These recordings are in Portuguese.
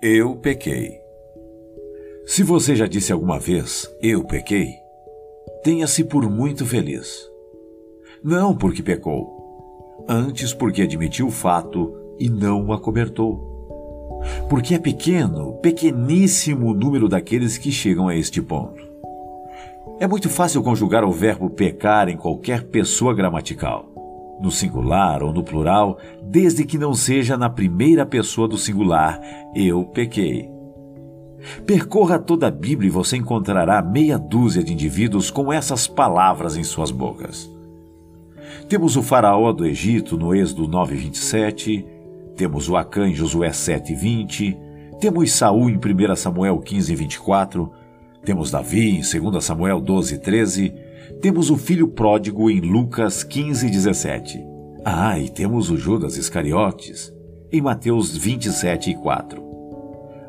Eu pequei. Se você já disse alguma vez eu pequei, tenha-se por muito feliz. Não porque pecou, antes porque admitiu o fato e não o acobertou. Porque é pequeno, pequeníssimo o número daqueles que chegam a este ponto. É muito fácil conjugar o verbo pecar em qualquer pessoa gramatical no singular ou no plural, desde que não seja na primeira pessoa do singular, eu pequei. Percorra toda a Bíblia e você encontrará meia dúzia de indivíduos com essas palavras em suas bocas. Temos o faraó do Egito no Êxodo 9:27, temos o Acã em Josué 7:20, temos Saul em 1 Samuel 15:24, temos Davi em 2 Samuel 12:13, temos o filho pródigo em Lucas 15, 17. Ah, e temos o Judas Iscariotes em Mateus 27 e 4.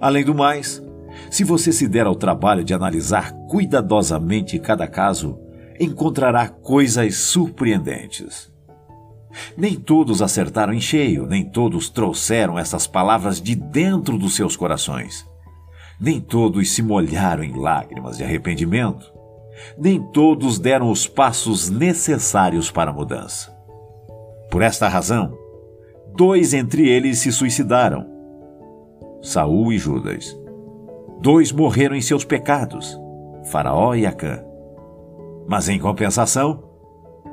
Além do mais, se você se der ao trabalho de analisar cuidadosamente cada caso, encontrará coisas surpreendentes. Nem todos acertaram em cheio, nem todos trouxeram essas palavras de dentro dos seus corações. Nem todos se molharam em lágrimas de arrependimento nem todos deram os passos necessários para a mudança. Por esta razão, dois entre eles se suicidaram: Saul e Judas. Dois morreram em seus pecados, Faraó e Acã. Mas em compensação,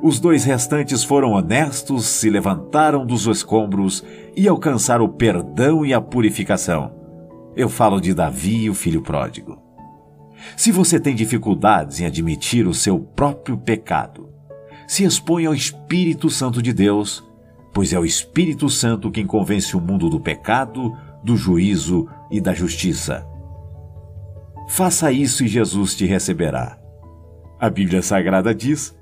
os dois restantes foram honestos, se levantaram dos escombros e alcançaram o perdão e a purificação. Eu falo de Davi, o filho pródigo. Se você tem dificuldades em admitir o seu próprio pecado, se expõe ao Espírito Santo de Deus, pois é o Espírito Santo quem convence o mundo do pecado, do juízo e da justiça. Faça isso e Jesus te receberá. A Bíblia Sagrada diz,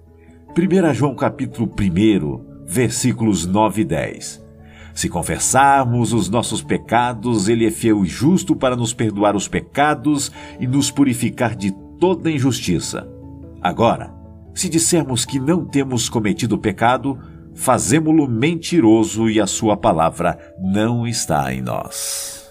1 João capítulo 1, versículos 9 e 10. Se confessarmos os nossos pecados, Ele é fiel e justo para nos perdoar os pecados e nos purificar de toda injustiça. Agora, se dissermos que não temos cometido pecado, fazemo-lo mentiroso e a Sua palavra não está em nós.